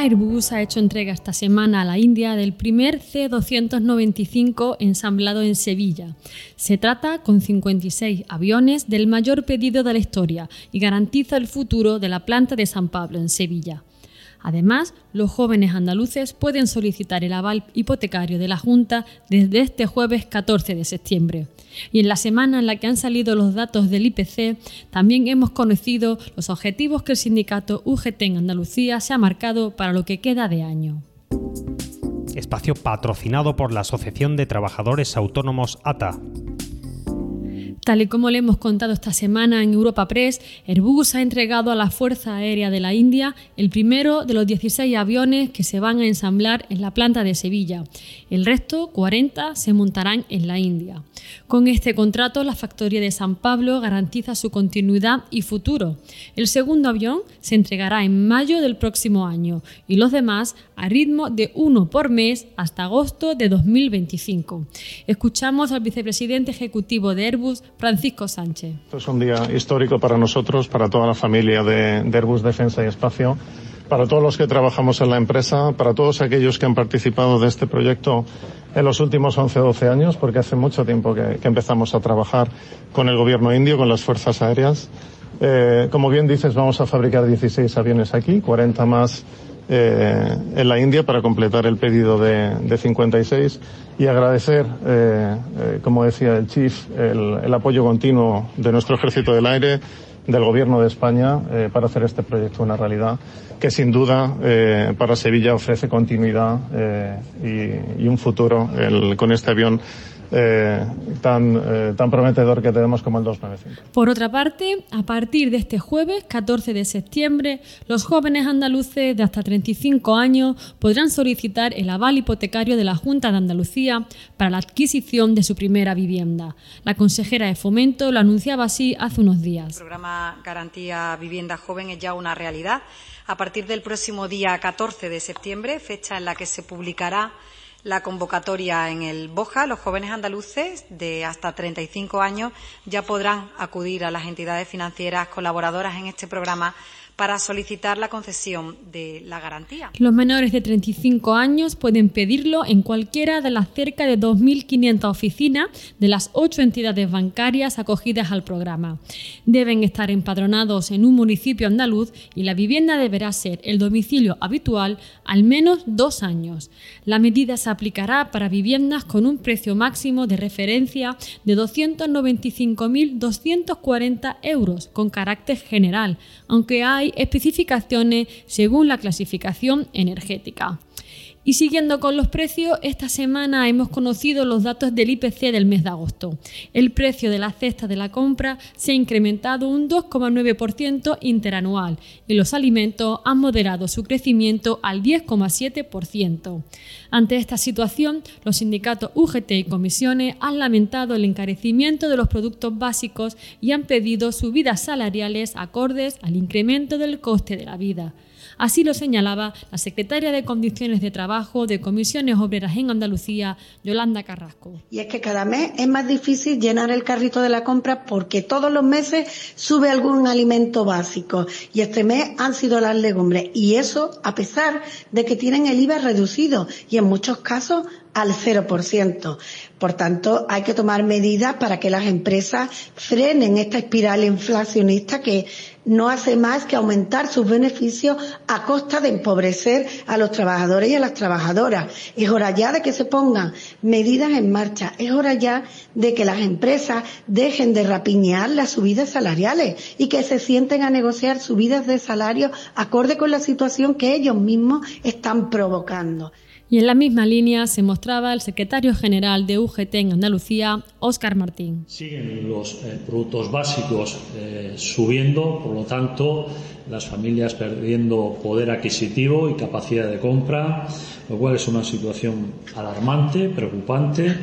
Airbus ha hecho entrega esta semana a la India del primer C-295 ensamblado en Sevilla. Se trata con 56 aviones del mayor pedido de la historia y garantiza el futuro de la planta de San Pablo en Sevilla. Además, los jóvenes andaluces pueden solicitar el aval hipotecario de la Junta desde este jueves 14 de septiembre. Y en la semana en la que han salido los datos del IPC, también hemos conocido los objetivos que el sindicato UGT en Andalucía se ha marcado para lo que queda de año. Espacio patrocinado por la Asociación de Trabajadores Autónomos ATA. Tal y como le hemos contado esta semana en Europa Press, Airbus ha entregado a la Fuerza Aérea de la India el primero de los 16 aviones que se van a ensamblar en la planta de Sevilla. El resto, 40, se montarán en la India. Con este contrato, la factoría de San Pablo garantiza su continuidad y futuro. El segundo avión se entregará en mayo del próximo año y los demás a ritmo de uno por mes hasta agosto de 2025. Escuchamos al vicepresidente ejecutivo de Airbus, Francisco Sánchez. es un día histórico para nosotros, para toda la familia de, Airbus Defensa y Espacio, para todos los que trabajamos en la empresa, para todos aquellos que han participado de este proyecto en los últimos 11 o 12 años, porque hace mucho tiempo que, empezamos a trabajar con el gobierno indio, con las fuerzas aéreas. Eh, como bien dices, vamos a fabricar 16 aviones aquí, 40 más eh, en la India para completar el pedido de, de 56 y agradecer, eh, eh, como decía el Chief, el, el, apoyo continuo de nuestro Ejército del Aire, del Gobierno de España eh, para hacer este proyecto una realidad que sin duda eh, para Sevilla ofrece continuidad y, y, un futuro el, con este avión eh, tan, eh, tan prometedor que tenemos como el 295. Por otra parte, a partir de este jueves, 14 de septiembre, los jóvenes andaluces de hasta 35 años podrán solicitar el aval hipotecario de la Junta de Andalucía para la adquisición de su primera vivienda. La consejera de Fomento lo anunciaba así hace unos días. El programa Garantía Vivienda Joven es ya una realidad. A partir del próximo día 14 de septiembre, fecha en la que se publicará la convocatoria en el BOJA, los jóvenes andaluces de hasta 35 años ya podrán acudir a las entidades financieras colaboradoras en este programa para solicitar la concesión de la garantía. Los menores de 35 años pueden pedirlo en cualquiera de las cerca de 2.500 oficinas de las ocho entidades bancarias acogidas al programa. Deben estar empadronados en un municipio andaluz y la vivienda deberá ser el domicilio habitual al menos dos años. La medida se aplicará para viviendas con un precio máximo de referencia de 295.240 euros con carácter general, aunque hay especificaciones según la clasificación energética. Y siguiendo con los precios, esta semana hemos conocido los datos del IPC del mes de agosto. El precio de la cesta de la compra se ha incrementado un 2,9% interanual y los alimentos han moderado su crecimiento al 10,7%. Ante esta situación, los sindicatos UGT y comisiones han lamentado el encarecimiento de los productos básicos y han pedido subidas salariales acordes al incremento del coste de la vida. Así lo señalaba la secretaria de Condiciones de Trabajo de Comisiones Obreras en Andalucía, Yolanda Carrasco. Y es que cada mes es más difícil llenar el carrito de la compra porque todos los meses sube algún alimento básico. Y este mes han sido las legumbres. Y eso a pesar de que tienen el IVA reducido. Y en muchos casos al 0%. Por tanto, hay que tomar medidas para que las empresas frenen esta espiral inflacionista que no hace más que aumentar sus beneficios a costa de empobrecer a los trabajadores y a las trabajadoras. Es hora ya de que se pongan medidas en marcha. Es hora ya de que las empresas dejen de rapiñar las subidas salariales y que se sienten a negociar subidas de salario acorde con la situación que ellos mismos están provocando. Y en la misma línea se mostraba el secretario general de UGT en Andalucía, Óscar Martín. Siguen los eh, productos básicos eh, subiendo, por lo tanto, las familias perdiendo poder adquisitivo y capacidad de compra, lo cual es una situación alarmante, preocupante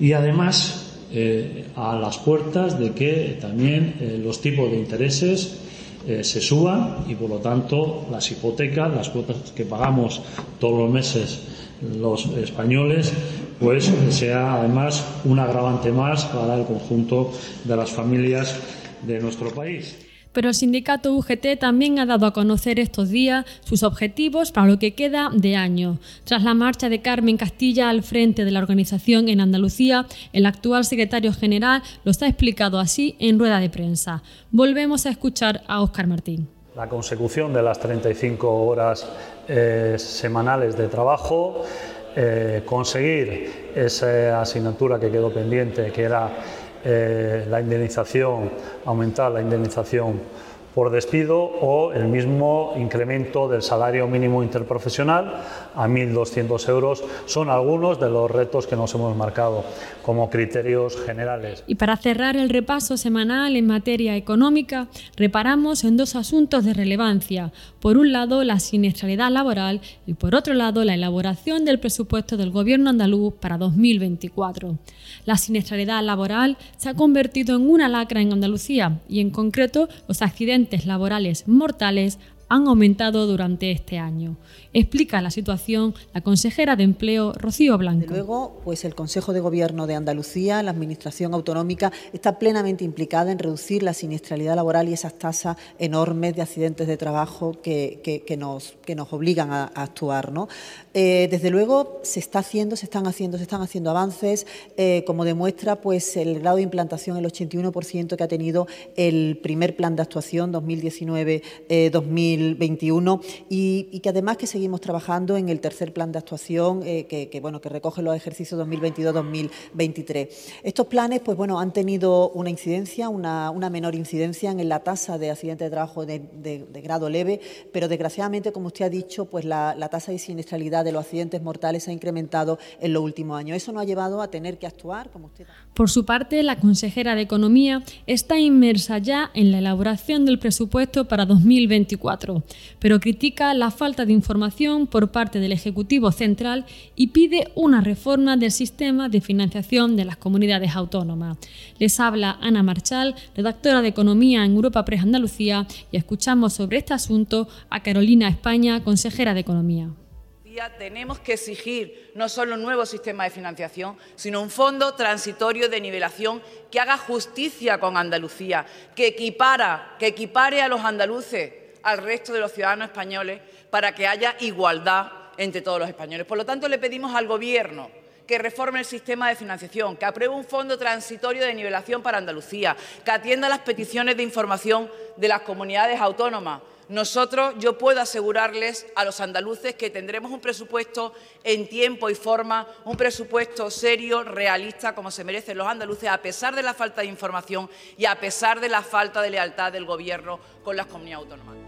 y además eh, a las puertas de que también los tipos de intereses eh, se suban y por lo tanto las hipotecas, las cuotas que pagamos todos los meses los españoles, pues sea además un agravante más para el conjunto de las familias de nuestro país pero el sindicato UGT también ha dado a conocer estos días sus objetivos para lo que queda de año. Tras la marcha de Carmen Castilla al frente de la organización en Andalucía, el actual secretario general los ha explicado así en rueda de prensa. Volvemos a escuchar a Óscar Martín. La consecución de las 35 horas eh, semanales de trabajo, eh, conseguir esa asignatura que quedó pendiente, que era eh, la indemnización, aumentar la indemnización por despido o el mismo incremento del salario mínimo interprofesional a 1.200 euros son algunos de los retos que nos hemos marcado como criterios generales. Y para cerrar el repaso semanal en materia económica, reparamos en dos asuntos de relevancia. Por un lado, la siniestralidad laboral y por otro lado, la elaboración del presupuesto del Gobierno andaluz para 2024. La siniestralidad laboral se ha convertido en una lacra en Andalucía y en concreto los accidentes laborales mortales han aumentado durante este año. Explica la situación la consejera de Empleo, Rocío Blanco. luego, pues el Consejo de Gobierno de Andalucía, la Administración Autonómica, está plenamente implicada en reducir la siniestralidad laboral y esas tasas enormes de accidentes de trabajo que, nos, que nos obligan a, actuar. ¿no? Eh, desde luego, se está haciendo, se están haciendo, se están haciendo avances, eh, como demuestra pues el grado de implantación, el 81% que ha tenido el primer plan de actuación 2019-2020 2021 y, que además que seguimos trabajando en el tercer plan de actuación eh, que, bueno, que recoge los ejercicios 2022-2023. Estos planes pues, bueno, han tenido una incidencia, una, menor incidencia en la tasa de accidentes de trabajo de, grado leve, pero desgraciadamente, como usted ha dicho, pues la, tasa de siniestralidad de los accidentes mortales ha incrementado en los últimos años. Eso nos ha llevado a tener que actuar, como usted. Por su parte, la consejera de Economía está inmersa ya en la elaboración del presupuesto para 2024 pero critica la falta de información por parte del Ejecutivo Central y pide una reforma del sistema de financiación de las comunidades autónomas. Les habla Ana Marchal, redactora de Economía en Europa Press Andalucía, y escuchamos sobre este asunto a Carolina España, consejera de Economía tenemos que exigir no solo un nuevo sistema de financiación, sino un fondo transitorio de nivelación que haga justicia con Andalucía, que equipara, que equipare a los andaluces al resto de los ciudadanos españoles para que haya igualdad entre todos los españoles. Por lo tanto, le pedimos al Gobierno que reforme el sistema de financiación, que apruebe un fondo transitorio de nivelación para Andalucía, que atienda las peticiones de información de las comunidades autónomas. Nosotros, yo puedo asegurarles a los andaluces que tendremos un presupuesto en tiempo y forma, un presupuesto serio, realista, como se merecen los andaluces, a pesar de la falta de información y a pesar de la falta de lealtad del Gobierno con las comunidades autónomas.